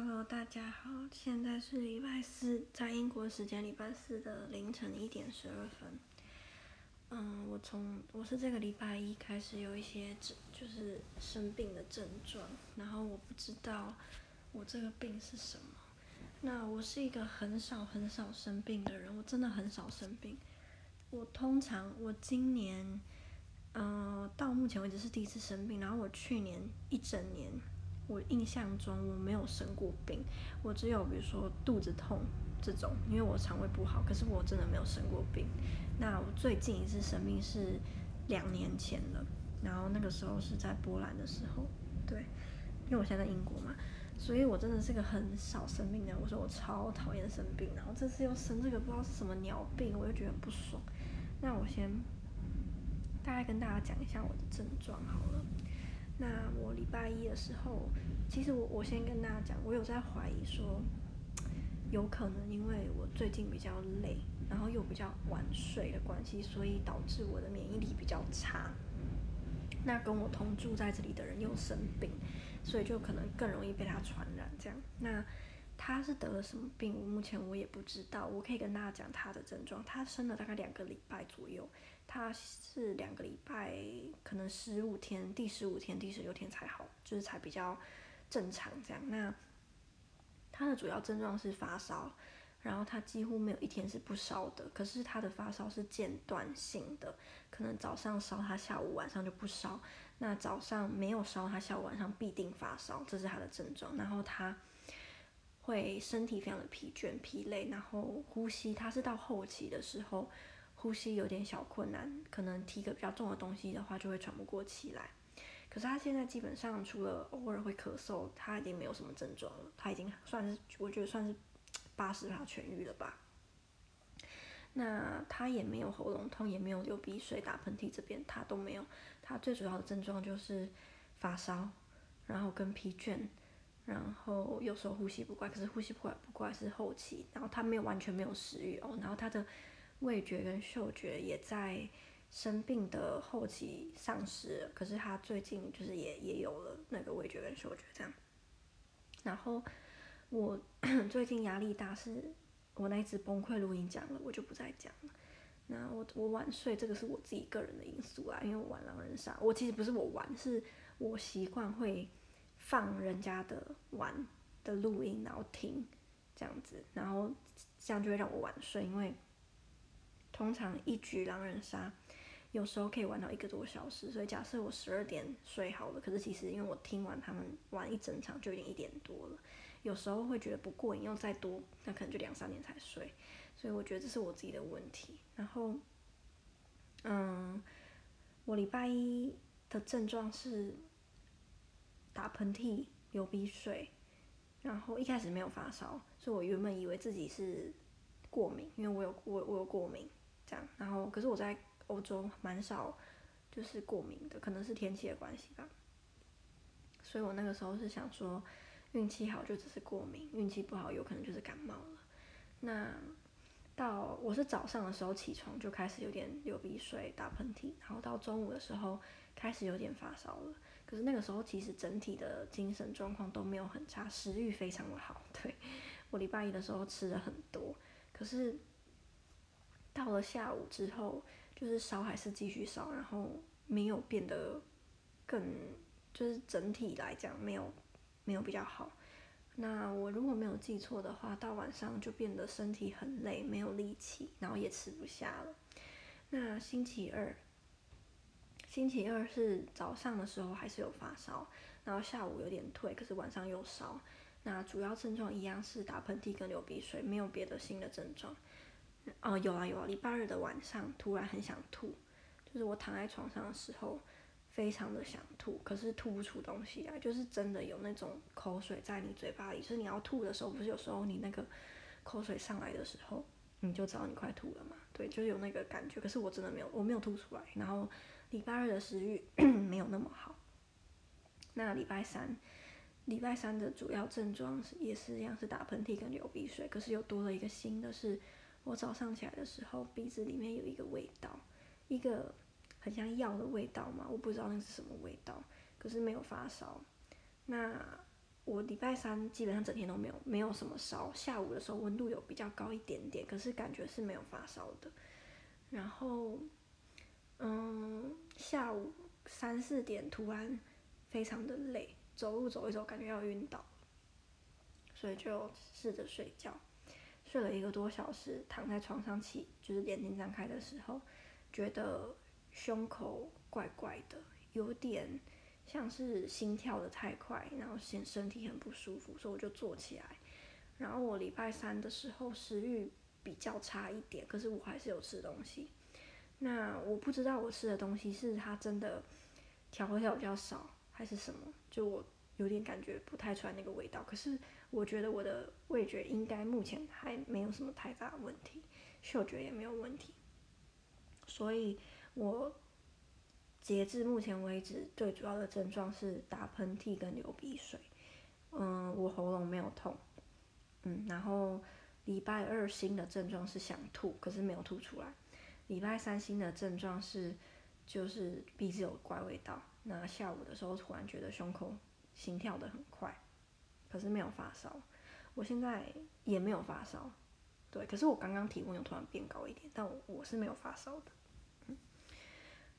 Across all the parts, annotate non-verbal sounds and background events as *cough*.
Hello，大家好，现在是礼拜四，在英国时间礼拜四的凌晨一点十二分。嗯，我从我是这个礼拜一开始有一些症，就是生病的症状，然后我不知道我这个病是什么。那我是一个很少很少生病的人，我真的很少生病。我通常我今年，嗯、到目前为止是第一次生病，然后我去年一整年。我印象中我没有生过病，我只有比如说肚子痛这种，因为我肠胃不好。可是我真的没有生过病。那我最近一次生病是两年前了，然后那个时候是在波兰的时候，对，因为我现在在英国嘛，所以我真的是个很少生病的人。我说我超讨厌生病，然后这次又生这个不知道是什么鸟病，我就觉得很不爽。那我先大概跟大家讲一下我的症状好了。那我礼拜一的时候，其实我我先跟大家讲，我有在怀疑说，有可能因为我最近比较累，然后又比较晚睡的关系，所以导致我的免疫力比较差。那跟我同住在这里的人又生病，所以就可能更容易被他传染。这样，那他是得了什么病？目前我也不知道。我可以跟大家讲他的症状，他生了大概两个礼拜左右。他是两个礼拜，可能十五天，第十五天、第十六天才好，就是才比较正常这样。那他的主要症状是发烧，然后他几乎没有一天是不烧的。可是他的发烧是间断性的，可能早上烧，他下午晚上就不烧。那早上没有烧，他下午晚上必定发烧，这是他的症状。然后他会身体非常的疲倦、疲累，然后呼吸，他是到后期的时候。呼吸有点小困难，可能提个比较重的东西的话，就会喘不过气来。可是他现在基本上除了偶尔会咳嗽，他已经没有什么症状了。他已经算是，我觉得算是八十趴痊愈了吧。那他也没有喉咙痛，也没有流鼻水、打喷嚏，这边他都没有。他最主要的症状就是发烧，然后跟疲倦，然后有时候呼吸不快。可是呼吸不快不快是后期，然后他没有完全没有食欲哦，然后他的。味觉跟嗅觉也在生病的后期丧失，可是他最近就是也也有了那个味觉跟嗅觉这样。然后我 *coughs* 最近压力大，是我那一次崩溃录音讲了，我就不再讲了。那我我晚睡，这个是我自己个人的因素啊，因为我玩狼人杀，我其实不是我玩，是我习惯会放人家的玩的录音，然后听这样子，然后这样就会让我晚睡，因为。通常一局狼人杀，有时候可以玩到一个多小时，所以假设我十二点睡好了，可是其实因为我听完他们玩一整场就已经一点多了，有时候会觉得不过瘾，又再多，那可能就两三点才睡，所以我觉得这是我自己的问题。然后，嗯，我礼拜一的症状是打喷嚏、流鼻水，然后一开始没有发烧，所以我原本以为自己是过敏，因为我有我我有过敏。这样，然后可是我在欧洲蛮少，就是过敏的，可能是天气的关系吧。所以我那个时候是想说，运气好就只是过敏，运气不好有可能就是感冒了。那到我是早上的时候起床就开始有点流鼻水、打喷嚏，然后到中午的时候开始有点发烧了。可是那个时候其实整体的精神状况都没有很差，食欲非常的好。*laughs* 对，我礼拜一的时候吃了很多，可是。到了下午之后，就是烧还是继续烧，然后没有变得更，就是整体来讲没有没有比较好。那我如果没有记错的话，到晚上就变得身体很累，没有力气，然后也吃不下了。那星期二，星期二是早上的时候还是有发烧，然后下午有点退，可是晚上又烧。那主要症状一样是打喷嚏跟流鼻水，没有别的新的症状。哦，有啊有啊，礼拜日的晚上突然很想吐，就是我躺在床上的时候，非常的想吐，可是吐不出东西来，就是真的有那种口水在你嘴巴里，就是你要吐的时候，不是有时候你那个口水上来的时候，你就知道你快吐了嘛，对，就是有那个感觉，可是我真的没有，我没有吐出来，然后礼拜二的食欲 *clears throat* 没有那么好，那礼拜三，礼拜三的主要症状是也是一样是打喷嚏跟流鼻水，可是又多了一个新的是。我早上起来的时候，鼻子里面有一个味道，一个很像药的味道嘛，我不知道那是什么味道，可是没有发烧。那我礼拜三基本上整天都没有没有什么烧，下午的时候温度有比较高一点点，可是感觉是没有发烧的。然后，嗯，下午三四点突然非常的累，走路走一走感觉要晕倒，所以就试着睡觉，睡了一个多小时，躺在床上起就是眼睛张开的时候，觉得胸口怪怪的，有点。像是心跳得太快，然后显身体很不舒服，所以我就坐起来。然后我礼拜三的时候食欲比较差一点，可是我还是有吃东西。那我不知道我吃的东西是它真的调味料比较少，还是什么，就我有点感觉不太出来那个味道。可是我觉得我的味觉应该目前还没有什么太大的问题，嗅觉也没有问题，所以我。截至目前为止，最主要的症状是打喷嚏跟流鼻水。嗯，我喉咙没有痛。嗯，然后礼拜二新的症状是想吐，可是没有吐出来。礼拜三新的症状是就是鼻子有怪味道。那下午的时候突然觉得胸口心跳的很快，可是没有发烧。我现在也没有发烧，对，可是我刚刚体温又突然变高一点，但我我是没有发烧的。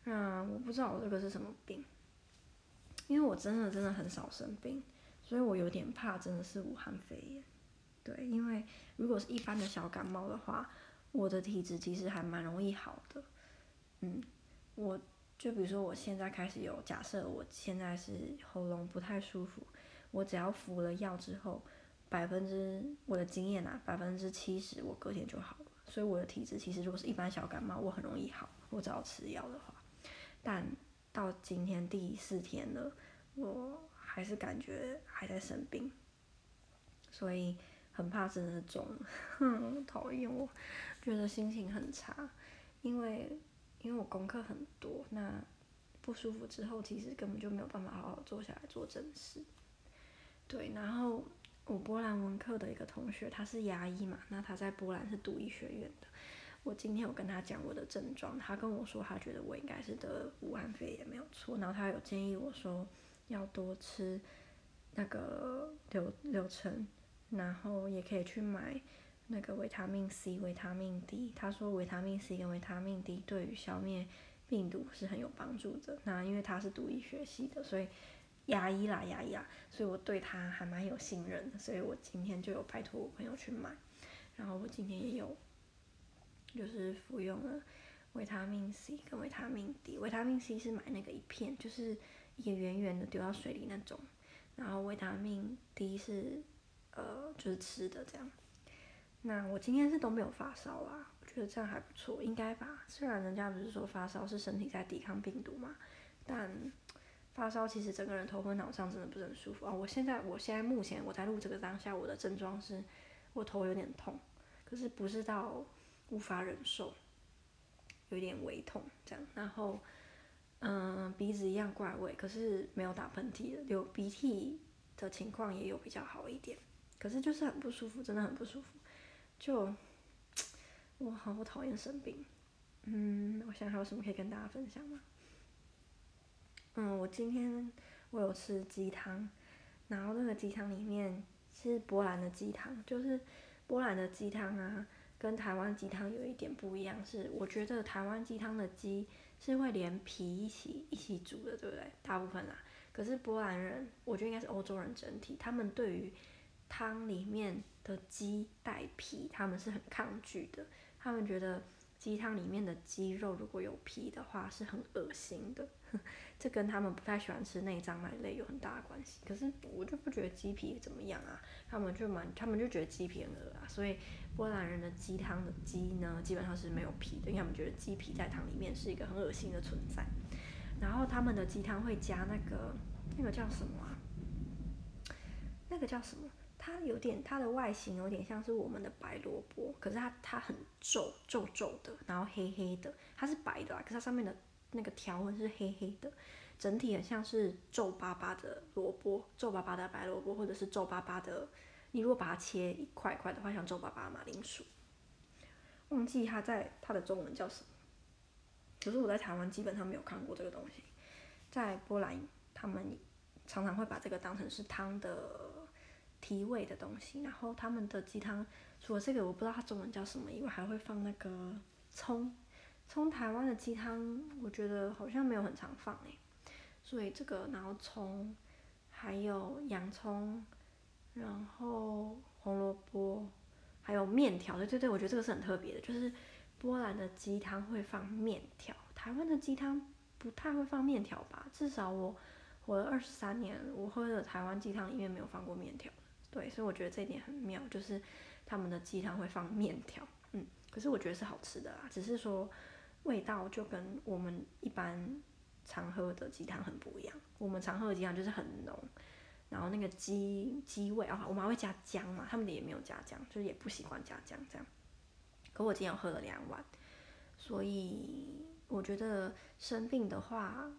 那我不知道我这个是什么病，因为我真的真的很少生病，所以我有点怕真的是武汉肺炎。对，因为如果是一般的小感冒的话，我的体质其实还蛮容易好的。嗯，我就比如说我现在开始有，假设我现在是喉咙不太舒服，我只要服了药之后，百分之我的经验啊，百分之七十我隔天就好了。所以我的体质其实如果是一般小感冒，我很容易好，我只要吃药的话。但到今天第四天了，我还是感觉还在生病，所以很怕真的中了，*laughs* 哼，讨厌我，觉得心情很差，因为因为我功课很多，那不舒服之后，其实根本就没有办法好好坐下来做正事。对，然后我波兰文科的一个同学，他是牙医嘛，那他在波兰是读医学院的。我今天有跟他讲我的症状，他跟我说他觉得我应该是得武汉肺炎没有错，然后他有建议我说要多吃那个流流程，然后也可以去买那个维他命 C、维他命 D。他说维他命 C 跟维他命 D 对于消灭病毒是很有帮助的。那因为他是读医学系的，所以牙医啦牙医啦，所以我对他还蛮有信任的，所以我今天就有拜托我朋友去买，然后我今天也有。就是服用了维他命 C 跟维他命 D，维他命 C 是买那个一片，就是一个圆圆的丢到水里那种，然后维他命 D 是呃就是吃的这样。那我今天是都没有发烧啊，我觉得这样还不错，应该吧？虽然人家不是说发烧是身体在抵抗病毒嘛，但发烧其实整个人头昏脑胀，真的不是很舒服啊。我现在我现在目前我在录这个当下，我的症状是我头有点痛，可是不是到。无法忍受，有点微痛这样，然后，嗯，鼻子一样怪味，可是没有打喷嚏的，流鼻涕的情况也有比较好一点，可是就是很不舒服，真的很不舒服，就，我好讨厌生病，嗯，我想还有什么可以跟大家分享吗？嗯，我今天我有吃鸡汤，然后那个鸡汤里面是波兰的鸡汤，就是波兰的鸡汤啊。跟台湾鸡汤有一点不一样，是我觉得台湾鸡汤的鸡是会连皮一起一起煮的，对不对？大部分啦。可是波兰人，我觉得应该是欧洲人整体，他们对于汤里面的鸡带皮，他们是很抗拒的，他们觉得。鸡汤里面的鸡肉如果有皮的话是很恶心的，*laughs* 这跟他们不太喜欢吃内脏那一类有很大的关系。可是我就不觉得鸡皮怎么样啊，他们就蛮，他们就觉得鸡皮很恶啊。所以波兰人的鸡汤的鸡呢，基本上是没有皮的，因为他们觉得鸡皮在汤里面是一个很恶心的存在。然后他们的鸡汤会加那个那个叫什么啊？那个叫什么？它有点，它的外形有点像是我们的白萝卜，可是它它很皱皱皱的，然后黑黑的，它是白的啊，可是它上面的那个条纹是黑黑的，整体很像是皱巴巴的萝卜，皱巴巴的白萝卜，或者是皱巴巴的，你如果把它切一块块的话，像皱巴巴的马铃薯，忘记它在它的中文叫什么，可是我在台湾基本上没有看过这个东西，在波兰他们常常会把这个当成是汤的。提味的东西。然后他们的鸡汤除了这个我不知道它中文叫什么以外，还会放那个葱。葱台湾的鸡汤我觉得好像没有很常放诶，所以这个然后葱，还有洋葱，然后红萝卜，还有面条。对对对，我觉得这个是很特别的，就是波兰的鸡汤会放面条，台湾的鸡汤不太会放面条吧？至少我活了二十三年，我喝的台湾鸡汤里面没有放过面条。对，所以我觉得这一点很妙，就是他们的鸡汤会放面条。嗯，可是我觉得是好吃的啦，只是说味道就跟我们一般常喝的鸡汤很不一样。我们常喝的鸡汤就是很浓，然后那个鸡鸡味啊，我们还会加姜嘛，他们的也没有加姜，就是也不习惯加姜这样。可我今天喝了两碗，所以我觉得生病的话，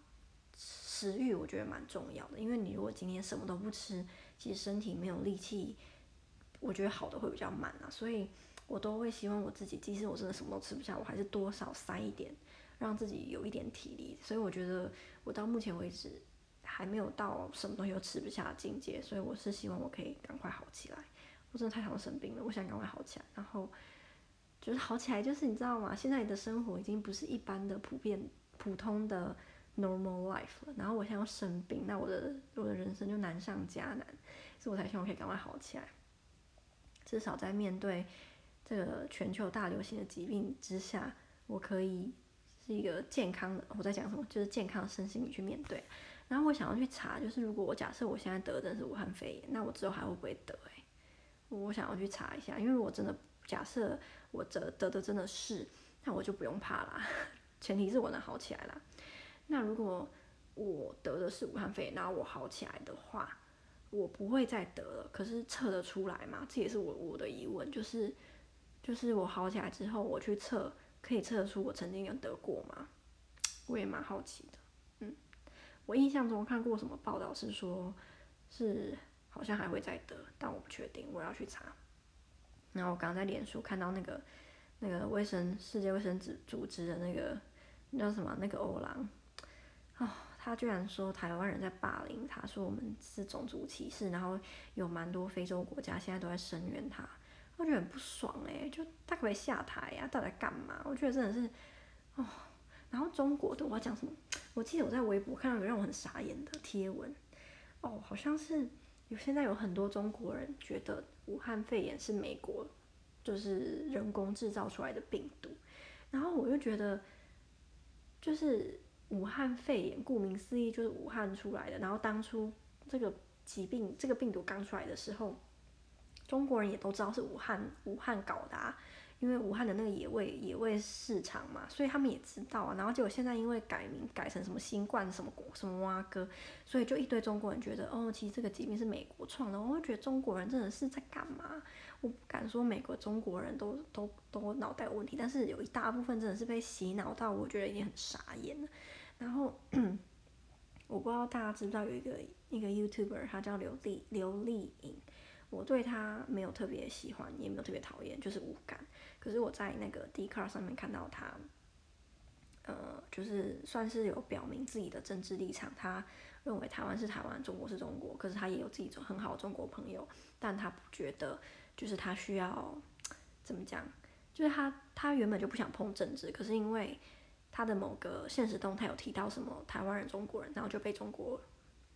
食欲我觉得蛮重要的，因为你如果今天什么都不吃，其实身体没有力气，我觉得好的会比较慢啊，所以我都会希望我自己，即使我真的什么都吃不下，我还是多少塞一点，让自己有一点体力。所以我觉得我到目前为止还没有到什么东西都吃不下的境界，所以我是希望我可以赶快好起来。我真的太常生病了，我想赶快好起来，然后就是好起来，就是你知道吗？现在的生活已经不是一般的普遍普通的 normal life 了，然后我现在要生病，那我的我的人生就难上加难，所以我才希望可以赶快好起来。至少在面对这个全球大流行的疾病之下，我可以是一个健康的。我在讲什么？就是健康的身心去面对。然后我想要去查，就是如果我假设我现在得的是武汉肺炎，那我之后还会不会得？欸，我想要去查一下，因为如果真的假设我得得的真的是，那我就不用怕啦。*laughs* 前提是我能好起来啦。那如果我得的是武汉肺炎，然后我好起来的话，我不会再得了。可是测得出来吗？这也是我我的疑问，就是就是我好起来之后，我去测，可以测出我曾经有得过吗？我也蛮好奇的。嗯，我印象中看过什么报道是说，是好像还会再得，但我不确定，我要去查。然后我刚刚在脸书看到那个那个卫生世界卫生组组织的那个那叫什么那个欧郎。哦，他居然说台湾人在霸凌他，说我们是种族歧视，然后有蛮多非洲国家现在都在声援他，我觉得很不爽哎，就他可以下台呀？到底干嘛？我觉得真的是，哦，然后中国的我要讲什么？我记得我在微博看到一个让我很傻眼的贴文，哦，好像是有现在有很多中国人觉得武汉肺炎是美国就是人工制造出来的病毒，然后我就觉得就是。武汉肺炎，顾名思义就是武汉出来的。然后当初这个疾病、这个病毒刚出来的时候，中国人也都知道是武汉武汉搞的啊，因为武汉的那个野味野味市场嘛，所以他们也知道啊。然后结果现在因为改名改成什么新冠什么国什么蛙哥，所以就一堆中国人觉得哦，其实这个疾病是美国创的。我会觉得中国人真的是在干嘛？我不敢说美国中国人都都都脑袋有问题，但是有一大部分真的是被洗脑到，我觉得已经很傻眼了。然后，*clears throat* 我不知道大家知不知道有一个一个 YouTuber，他叫刘丽刘丽颖。我对他没有特别喜欢，也没有特别讨厌，就是无感。可是我在那个 Dcard 上面看到他，呃，就是算是有表明自己的政治立场。他认为台湾是台湾，中国是中国。可是他也有自己很好的中国朋友，但他不觉得，就是他需要怎么讲？就是他他原本就不想碰政治，可是因为。他的某个现实动态有提到什么台湾人、中国人，然后就被中国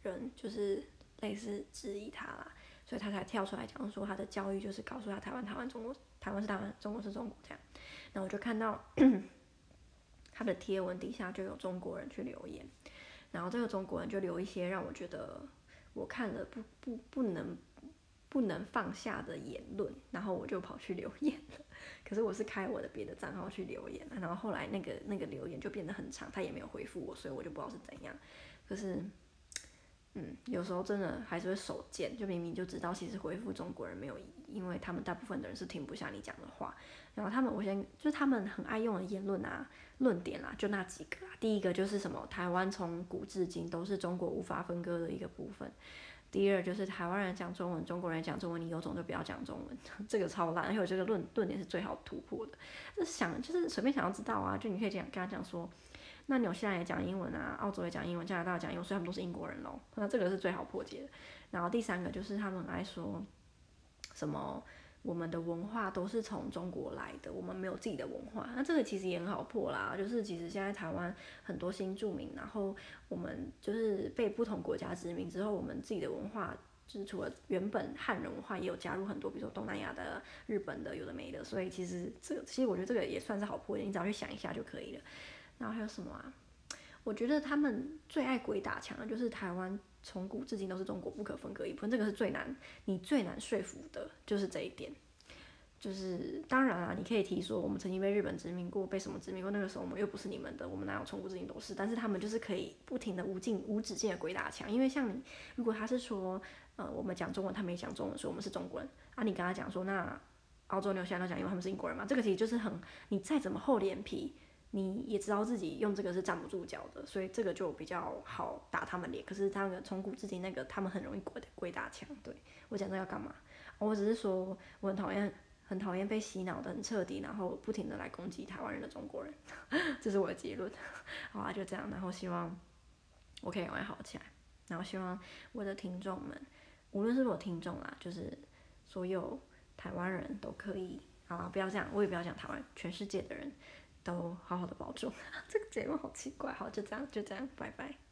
人就是类似质疑他啦，所以他才跳出来讲说他的教育就是告诉他台湾、台湾、中国，台湾是台湾，中国是中国这样。然后我就看到 *clears throat* 他的贴文底下就有中国人去留言，然后这个中国人就留一些让我觉得我看了不不不能不能放下的言论，然后我就跑去留言了。*laughs* 可是我是开我的别的账号去留言，然后后来那个那个留言就变得很长，他也没有回复我，所以我就不知道是怎样。可是，嗯，有时候真的还是会手贱，就明明就知道其实回复中国人没有意义，因为他们大部分的人是听不下你讲的话。然后他们，我先就是他们很爱用的言论啊、论点啊，就那几个啊。第一个就是什么，台湾从古至今都是中国无法分割的一个部分。第二就是台湾人讲中文，中国人讲中文，你有种就不要讲中文，*laughs* 这个超烂，而且这个论论点是最好突破的。就是想就是随便想要知道啊，就你可以这样跟他讲说，那纽西兰也讲英文啊，澳洲也讲英文，加拿大讲英文，所以他们都是英国人喽。那这个是最好破解的。然后第三个就是他们爱说什么我们的文化都是从中国来的，我们没有自己的文化。那这个其实也很好破啦，就是其实现在台湾很多新住民，然后我们就是被不同国家殖民之后，我们自己的文化。就是除了原本汉人文化，也有加入很多，比如说东南亚的、日本的，有的没的。所以其实这个，其实我觉得这个也算是好破解，你只要去想一下就可以了。然后还有什么啊？我觉得他们最爱鬼打墙的就是台湾从古至今都是中国不可分割一部分，这个是最难，你最难说服的就是这一点。就是当然啊，你可以提说我们曾经被日本殖民过，被什么殖民过？那个时候我们又不是你们的，我们哪有从古至今都是？但是他们就是可以不停的无尽无止境的鬼打墙，因为像你，如果他是说，呃，我们讲中文，他没讲中文，说我们是中国人啊，你跟他讲说，那澳洲、纽西兰都讲，因为他们是英国人嘛，这个其实就是很，你再怎么厚脸皮，你也知道自己用这个是站不住脚的，所以这个就比较好打他们脸。可是他们从古至今那个，他们很容易鬼鬼打墙。对，我讲这要干嘛？我只是说我很讨厌。很讨厌被洗脑的很彻底，然后不停的来攻击台湾人的中国人，*laughs* 这是我的结论。*laughs* 好啊，就这样，然后希望我可以赶快好起来，然后希望我的听众们，无论是我听众啦，就是所有台湾人都可以，好啊，不要这样，我也不要讲台湾，全世界的人都好好的保重。*laughs* 这个节目好奇怪，好，就这样，就这样，拜拜。